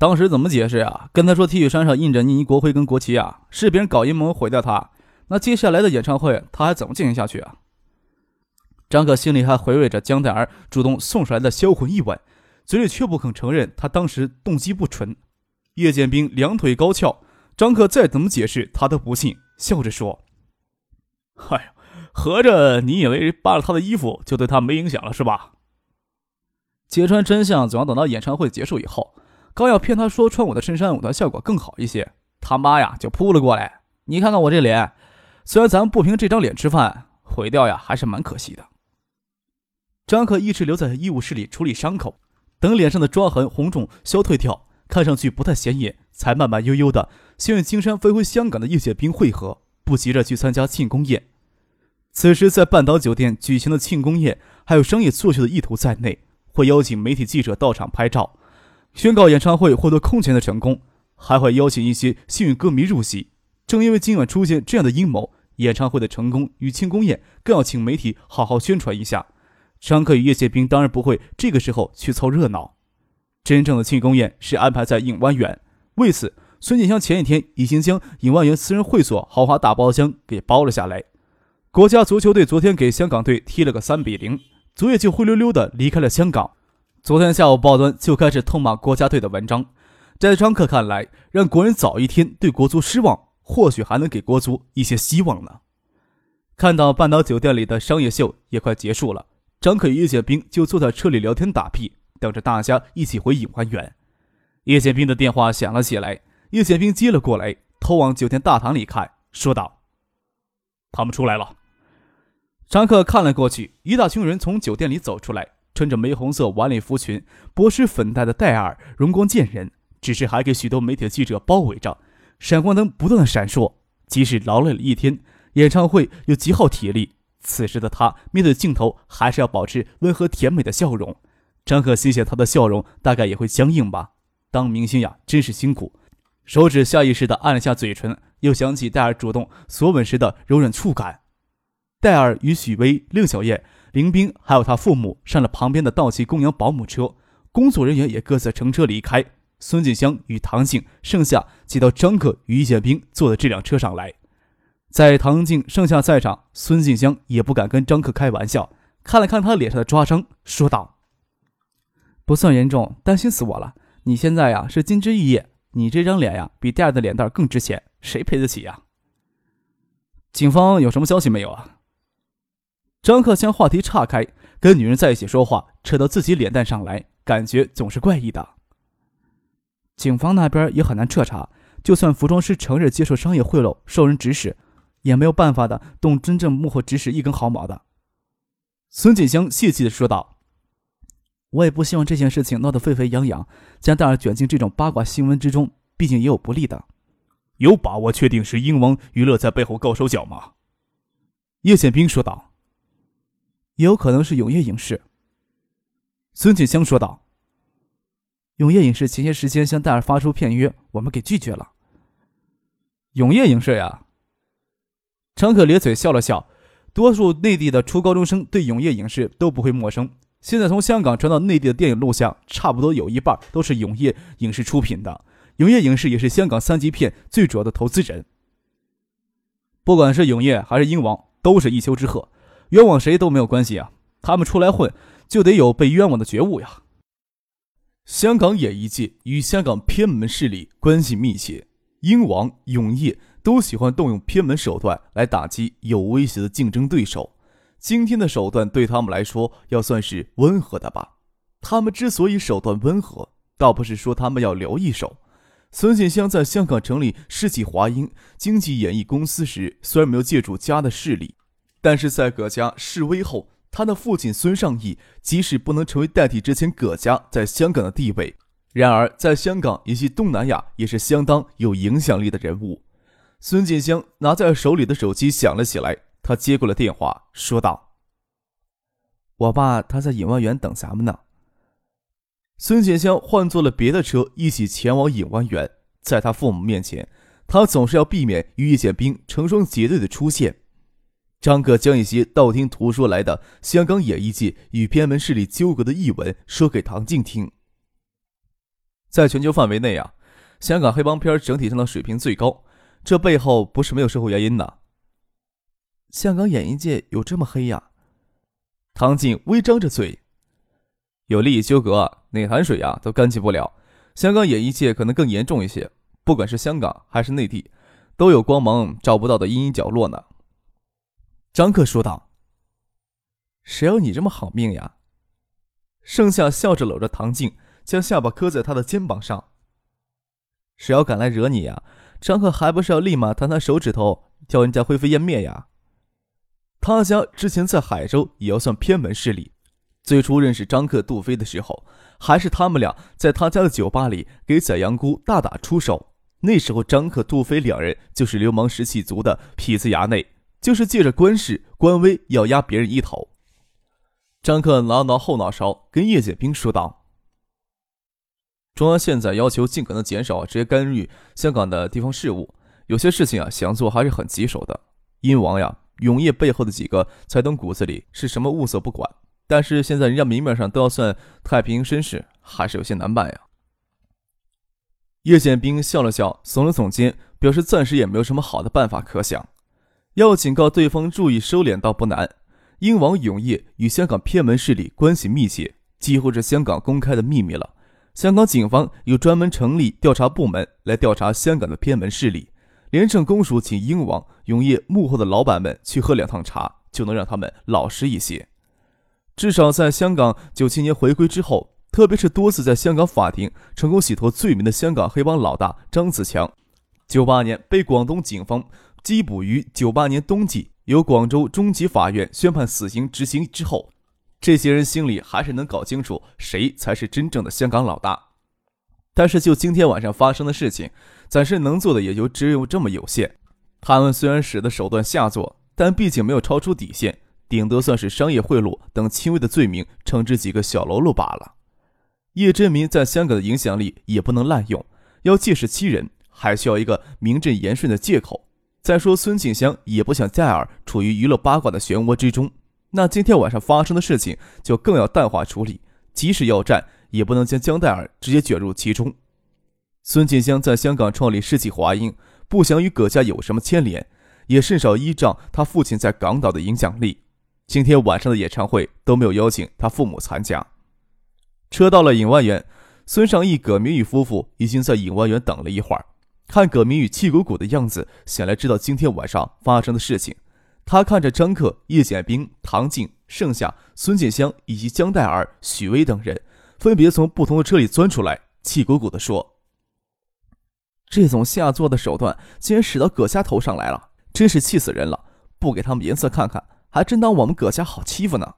当时怎么解释啊？跟他说 T 恤衫上印着印尼国徽跟国旗啊，是别人搞阴谋毁掉他。那接下来的演唱会他还怎么进行下去啊？张可心里还回味着江黛儿主动送出来的销魂一吻，嘴里却不肯承认他当时动机不纯。叶剑兵两腿高翘，张可再怎么解释他都不信，笑着说：“哎呀，合着你以为扒了他的衣服就对他没影响了是吧？”揭穿真相总要等到演唱会结束以后。刚要骗他说穿我的衬衫舞的效果更好一些，他妈呀就扑了过来。你看看我这脸，虽然咱不凭这张脸吃饭，毁掉呀还是蛮可惜的。张可一直留在医务室里处理伤口，等脸上的抓痕红肿消退掉，看上去不太显眼，才慢慢悠悠的先与青山飞回香港的叶剑兵会合，不急着去参加庆功宴。此时在半岛酒店举行的庆功宴，还有商业作秀的意图在内，会邀请媒体记者到场拍照。宣告演唱会获得空前的成功，还会邀请一些幸运歌迷入席。正因为今晚出现这样的阴谋，演唱会的成功与庆功宴更要请媒体好好宣传一下。张克与叶剑兵当然不会这个时候去凑热闹。真正的庆功宴是安排在影湾园，为此，孙锦香前一天已经将影湾园私人会所豪华大包厢给包了下来。国家足球队昨天给香港队踢了个三比零，昨夜就灰溜溜的离开了香港。昨天下午，报端就开始痛骂国家队的文章。在张克看来，让国人早一天对国足失望，或许还能给国足一些希望呢。看到半岛酒店里的商业秀也快结束了，张克与叶剑兵就坐在车里聊天打屁，等着大家一起回影湾园。叶剑兵的电话响了起来，叶剑兵接了过来，头往酒店大堂里看，说道：“他们出来了。”张克看了过去，一大群人从酒店里走出来。穿着玫红色晚礼服裙、薄施粉黛的戴尔容光见人，只是还给许多媒体的记者包围着，闪光灯不断的闪烁。即使劳累了一天，演唱会又极耗体力，此时的他面对镜头还是要保持温和甜美的笑容。张可心想，他的笑容大概也会僵硬吧。当明星呀，真是辛苦。手指下意识地按了下嘴唇，又想起戴尔主动索吻时的柔软触感。戴尔与许巍、令小燕。林斌还有他父母上了旁边的道奇公羊保姆车，工作人员也各自乘车离开。孙锦香与唐静剩下挤到张克与易建兵坐的这辆车上来。在唐静剩下在场，孙锦香也不敢跟张克开玩笑，看了看他脸上的抓伤，说道：“不算严重，担心死我了。你现在呀是金枝玉叶，你这张脸呀比第二的脸蛋更值钱，谁赔得起呀？”警方有什么消息没有啊？张克将话题岔开，跟女人在一起说话，扯到自己脸蛋上来，感觉总是怪异的。警方那边也很难彻查，就算服装师承认接受商业贿赂、受人指使，也没有办法的动真正幕后指使一根毫毛的。孙锦香泄气的说道：“我也不希望这件事情闹得沸沸扬扬，将大儿卷进这种八卦新闻之中，毕竟也有不利的。有把握确定是英王娱乐在背后搞手脚吗？”叶宪兵说道。也有可能是永业影视。孙锦香说道：“永业影视前些时间向戴尔发出片约，我们给拒绝了。”永业影视呀，张可咧嘴笑了笑。多数内地的初高中生对永业影视都不会陌生。现在从香港传到内地的电影录像，差不多有一半都是永业影视出品的。永业影视也是香港三级片最主要的投资人。不管是永业还是英王，都是一丘之貉。冤枉谁都没有关系啊！他们出来混，就得有被冤枉的觉悟呀。香港演艺界与香港偏门势力关系密切，英王、永业都喜欢动用偏门手段来打击有威胁的竞争对手。今天的手段对他们来说要算是温和的吧？他们之所以手段温和，倒不是说他们要留一手。孙锦香在香港成立世纪华英经济演艺公司时，虽然没有借助家的势力。但是在葛家示威后，他的父亲孙尚义即使不能成为代替之前葛家在香港的地位，然而在香港以及东南亚也是相当有影响力的人物。孙锦香拿在手里的手机响了起来，他接过了电话，说道：“我爸他在影湾园等咱们呢。”孙锦香换坐了别的车，一起前往影湾园。在他父母面前，他总是要避免与叶剑兵成双结对的出现。张克将一些道听途说来的香港演艺界与偏门势力纠葛的译文说给唐静听。在全球范围内啊，香港黑帮片整体上的水平最高，这背后不是没有社会原因的。香港演艺界有这么黑呀？唐静微张着嘴，有利益纠葛，哪潭水呀都干净不了。香港演艺界可能更严重一些，不管是香港还是内地，都有光芒照不到的阴阴角落呢。张克说道：“谁有你这么好命呀？”盛夏笑着搂着唐静，将下巴磕在他的肩膀上。“谁要敢来惹你呀？张克还不是要立马弹他手指头，叫人家灰飞烟灭呀？”他家之前在海州也要算偏门势力，最初认识张克、杜飞的时候，还是他们俩在他家的酒吧里给宰羊姑大打出手。那时候，张克、杜飞两人就是流氓食气族的痞子衙内。就是借着官势、官威要压别人一头。张克挠挠后脑勺，跟叶剑兵说道：“中央现在要求尽可能减少直接干预香港的地方事务，有些事情啊，想做还是很棘手的。英王呀，永业背后的几个财东骨子里是什么物色不管，但是现在人家明面上都要算太平绅士，还是有些难办呀。”叶剑兵笑了笑，耸了耸肩，表示暂时也没有什么好的办法可想。要警告对方注意收敛倒不难。英王永业与香港偏门势力关系密切，几乎是香港公开的秘密了。香港警方有专门成立调查部门来调查香港的偏门势力。廉政公署请英王永业幕后的老板们去喝两趟茶，就能让他们老实一些。至少在香港九七年回归之后，特别是多次在香港法庭成功洗脱罪名的香港黑帮老大张子强，九八年被广东警方。缉捕于九八年冬季，由广州中级法院宣判死刑执行之后，这些人心里还是能搞清楚谁才是真正的香港老大。但是就今天晚上发生的事情，暂时能做的也就只有这么有限。他们虽然使的手段下作，但毕竟没有超出底线，顶多算是商业贿赂等轻微的罪名，惩治几个小喽啰罢了。叶振民在香港的影响力也不能滥用，要借势欺人，还需要一个名正言顺的借口。再说，孙静香也不想戴尔处于娱乐八卦的漩涡之中，那今天晚上发生的事情就更要淡化处理。即使要战，也不能将江戴尔直接卷入其中。孙静香在香港创立世纪华英，不想与葛家有什么牵连，也甚少依仗他父亲在港岛的影响力。今天晚上的演唱会都没有邀请他父母参加。车到了影外园，孙尚义、葛明宇夫妇已经在影外园等了一会儿。看葛明宇气鼓鼓的样子，想来知道今天晚上发生的事情。他看着张克、叶简兵、唐静、盛夏、孙建香以及江黛儿、许巍等人，分别从不同的车里钻出来，气鼓鼓地说：“这种下作的手段竟然使到葛家头上来了，真是气死人了！不给他们颜色看看，还真当我们葛家好欺负呢。”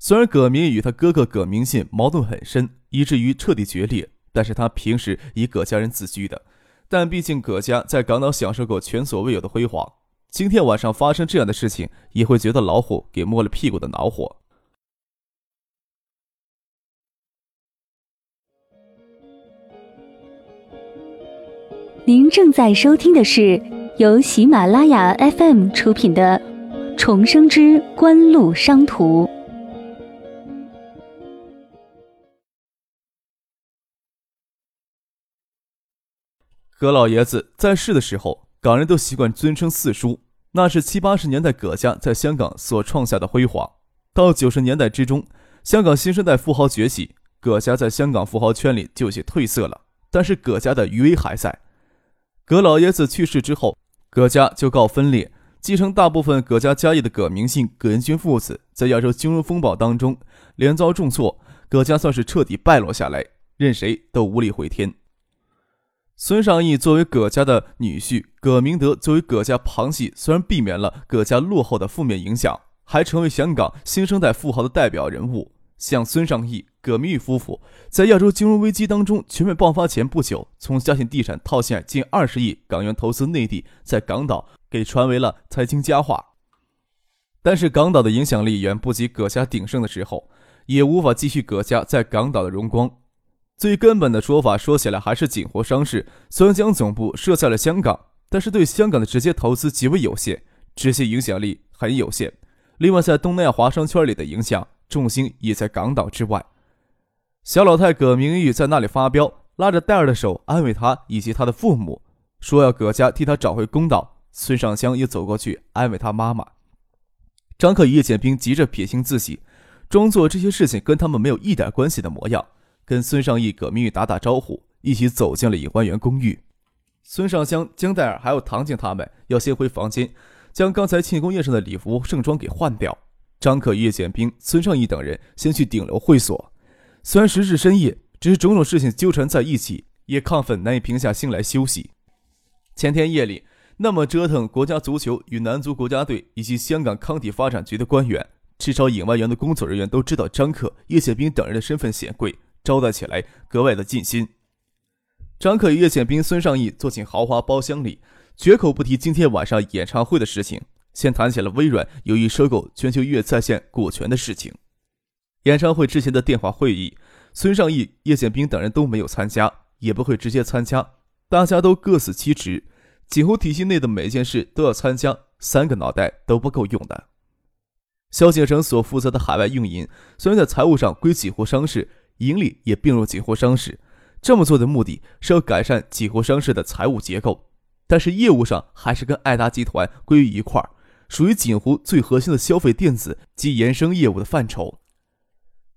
虽然葛明与他哥哥葛明信矛盾很深，以至于彻底决裂。但是他平时以葛家人自居的，但毕竟葛家在港岛享受过前所未有的辉煌，今天晚上发生这样的事情，也会觉得老虎给摸了屁股的恼火。您正在收听的是由喜马拉雅 FM 出品的《重生之官路商途》。葛老爷子在世的时候，港人都习惯尊称四叔，那是七八十年代葛家在香港所创下的辉煌。到九十年代之中，香港新生代富豪崛起，葛家在香港富豪圈里就有些褪色了。但是葛家的余威还在。葛老爷子去世之后，葛家就告分裂。继承大部分葛家家业的葛明信、葛仁军父子，在亚洲金融风暴当中连遭重挫，葛家算是彻底败落下来，任谁都无力回天。孙尚义作为葛家的女婿，葛明德作为葛家旁系，虽然避免了葛家落后的负面影响，还成为香港新生代富豪的代表人物。像孙尚义、葛明玉夫妇在亚洲金融危机当中全面爆发前不久，从嘉信地产套现近二十亿港元投资内地，在港岛给传为了财经佳话。但是港岛的影响力远不及葛家鼎盛的时候，也无法继续葛家在港岛的荣光。最根本的说法，说起来还是锦湖商事虽然将总部设在了香港，但是对香港的直接投资极为有限，直接影响力很有限。另外，在东南亚华商圈里的影响重心也在港岛之外。小老太葛明玉在那里发飙，拉着戴尔的手安慰他以及他的父母，说要葛家替他找回公道。孙尚香也走过去安慰他妈妈。张克与叶剑兵急着撇清自己，装作这些事情跟他们没有一点关系的模样，跟孙尚义、葛明玉打打招呼，一起走进了尹欢园公寓。孙尚香、江黛尔还有唐静他们要先回房间，将刚才庆功宴上的礼服盛装给换掉。张克与叶剑兵、孙尚义等人先去顶楼会所。虽然时至深夜，只是种种事情纠缠在一起，也亢奋难以平下心来休息。前天夜里，那么折腾国家足球与男足国家队以及香港康体发展局的官员，至少影外园的工作人员都知道张克、叶剑兵等人的身份显贵，招待起来格外的尽心。张可与叶宪兵、孙尚义坐进豪华包厢里，绝口不提今天晚上演唱会的事情，先谈起了微软有意收购全球音乐在线股权的事情。演唱会之前的电话会议，孙尚义、叶宪兵等人都没有参加，也不会直接参加。大家都各司其职，几乎体系内的每件事都要参加，三个脑袋都不够用的。萧景成所负责的海外运营，虽然在财务上归锦湖商事，盈利也并入锦湖商事。这么做的目的是要改善锦湖商事的财务结构，但是业务上还是跟爱达集团归于一块儿，属于锦湖最核心的消费电子及衍生业务的范畴。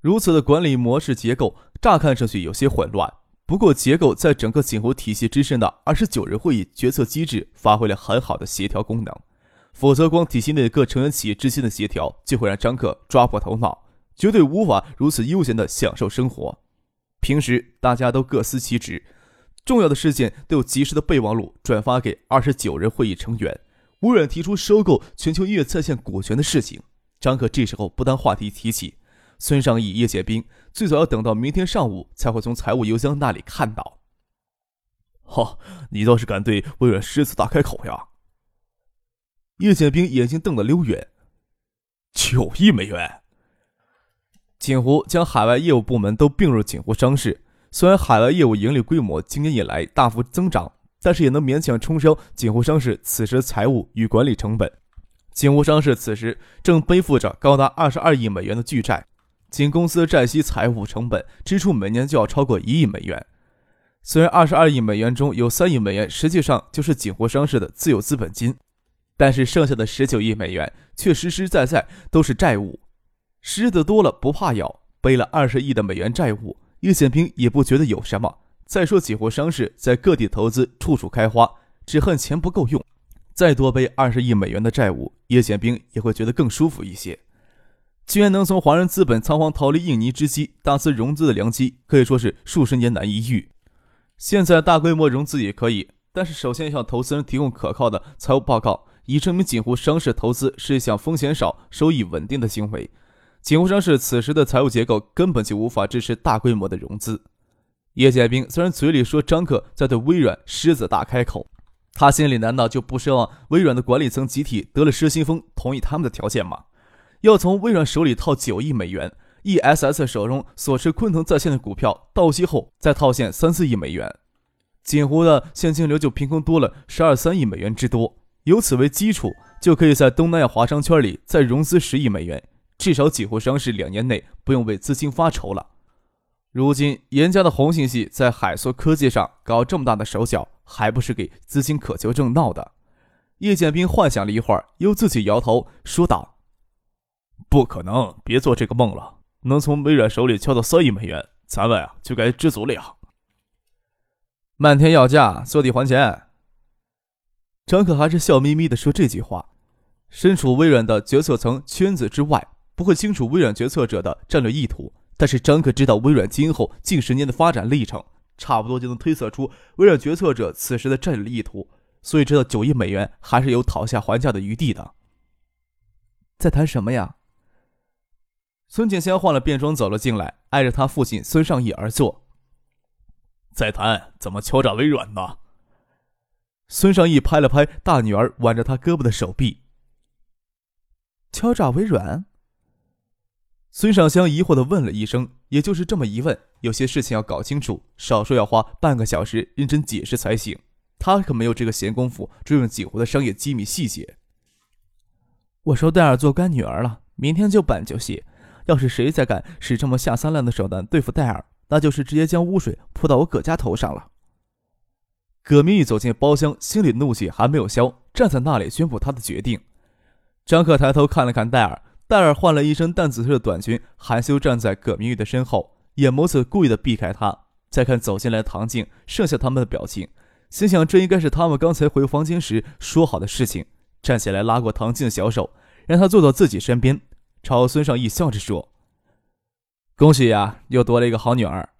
如此的管理模式结构，乍看上去有些混乱。不过，结构在整个锦湖体系之上的二十九人会议决策机制发挥了很好的协调功能。否则，光体系内各成员企业之间的协调，就会让张克抓破头脑，绝对无法如此悠闲的享受生活。平时大家都各司其职，重要的事件都有及时的备忘录转发给二十九人会议成员。微软提出收购全球音乐在线股权的事情，张克这时候不当话题提起。孙尚义、叶剑兵最早要等到明天上午才会从财务邮箱那里看到。哈，你倒是敢对微软狮子大开口呀！叶剑兵眼睛瞪得溜圆。九亿美元！锦湖将海外业务部门都并入锦湖商事，虽然海外业务盈利规模今年以来大幅增长，但是也能勉强冲销锦湖商事此时财务与管理成本。锦湖商事此时正背负着高达二十二亿美元的巨债。仅公司债息、财务成本支出每年就要超过一亿美元。虽然二十二亿美元中有三亿美元实际上就是锦湖商事的自有资本金，但是剩下的十九亿美元却实实在在都是债务。狮子多了不怕咬，背了二十亿的美元债务，叶显平也不觉得有什么。再说锦湖商事在各地投资处处开花，只恨钱不够用。再多背二十亿美元的债务，叶显兵也会觉得更舒服一些。既然能从华人资本仓皇逃离印尼之机大肆融资的良机，可以说是数十年难一遇。现在大规模融资也可以，但是首先向投资人提供可靠的财务报告，以证明锦湖商事投资是一项风险少、收益稳定的行为。锦湖商事此时的财务结构根本就无法支持大规模的融资。叶剑兵虽然嘴里说张克在对微软狮子大开口，他心里难道就不奢望微软的管理层集体得了失心疯，同意他们的条件吗？要从微软手里套九亿美元，ESS 手中所持昆腾在线的股票到期后再套现三四亿美元，锦湖的现金流就凭空多了十二三亿美元之多。由此为基础，就可以在东南亚华商圈里再融资十亿美元，至少几乎商事两年内不用为资金发愁了。如今严家的红信系在海硕科技上搞这么大的手脚，还不是给资金渴求症闹的？叶剑兵幻想了一会儿，又自己摇头说道。不可能，别做这个梦了。能从微软手里敲到三亿美元，咱们啊就该知足了呀。漫天要价，坐地还钱。张可还是笑眯眯的说这句话。身处微软的决策层圈子之外，不会清楚微软决策者的战略意图，但是张可知道微软今后近十年的发展历程，差不多就能推测出微软决策者此时的战略意图，所以知道九亿美元还是有讨价还价的余地的。在谈什么呀？孙景香换了便装走了进来，挨着他父亲孙尚义而坐。再谈，怎么敲诈微软呢？孙尚义拍了拍大女儿挽着他胳膊的手臂。敲诈微软？孙尚香疑惑的问了一声。也就是这么一问，有些事情要搞清楚，少说要花半个小时认真解释才行。他可没有这个闲工夫追问锦湖的商业机密细节。我收戴尔做干女儿了，明天就办就谢。要是谁再敢使这么下三滥的手段对付戴尔，那就是直接将污水泼到我葛家头上了。葛明玉走进包厢，心里怒气还没有消，站在那里宣布他的决定。张克抬头看了看戴尔。戴尔换了一身淡紫色的短裙，含羞站在葛明玉的身后，眼眸子故意的避开他。再看走进来的唐静，剩下他们的表情，心想这应该是他们刚才回房间时说好的事情。站起来拉过唐静的小手，让她坐到自己身边，朝孙尚义笑着说：“恭喜呀，又多了一个好女儿。”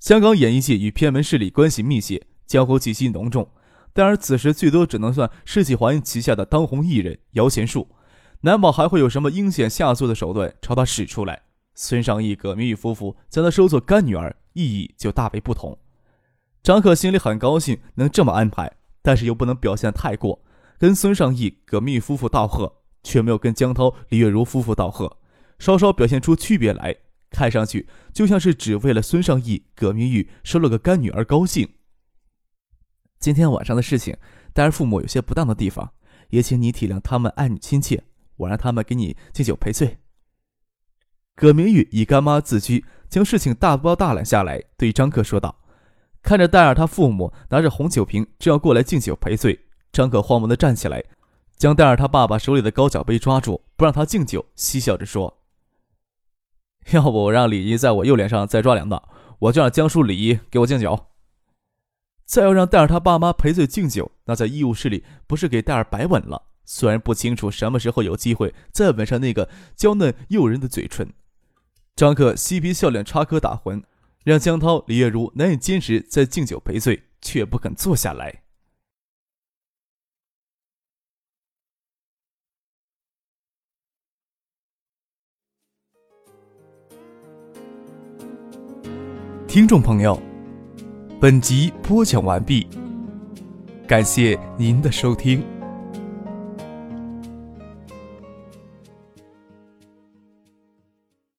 香港演艺界与偏门势力关系密切，江湖气息浓重。戴尔此时最多只能算世纪华音旗下的当红艺人摇钱树。难保还会有什么阴险下作的手段朝他使出来。孙尚义、葛明玉夫妇将他收做干女儿，意义就大为不同。张可心里很高兴能这么安排，但是又不能表现太过，跟孙尚义、葛明玉夫妇道贺，却没有跟江涛、李月如夫妇道贺，稍稍表现出区别来，看上去就像是只为了孙尚义、葛明玉收了个干女儿高兴。今天晚上的事情，当然父母有些不当的地方，也请你体谅他们爱你亲切。我让他们给你敬酒赔罪。葛明玉以干妈自居，将事情大包大揽下来，对张克说道：“看着戴尔他父母拿着红酒瓶正要过来敬酒赔罪，张克慌忙的站起来，将戴尔他爸爸手里的高脚杯抓住，不让他敬酒，嬉笑着说：‘要不我让李姨在我右脸上再抓两道，我就让江叔、李姨给我敬酒。’再要让戴尔他爸妈赔罪敬酒，那在医务室里不是给戴尔白吻了？”虽然不清楚什么时候有机会再吻上那个娇嫩诱人的嘴唇，张克嬉皮笑脸插科打诨，让江涛、李月如难以坚持再敬酒赔罪，却不肯坐下来。听众朋友，本集播讲完毕，感谢您的收听。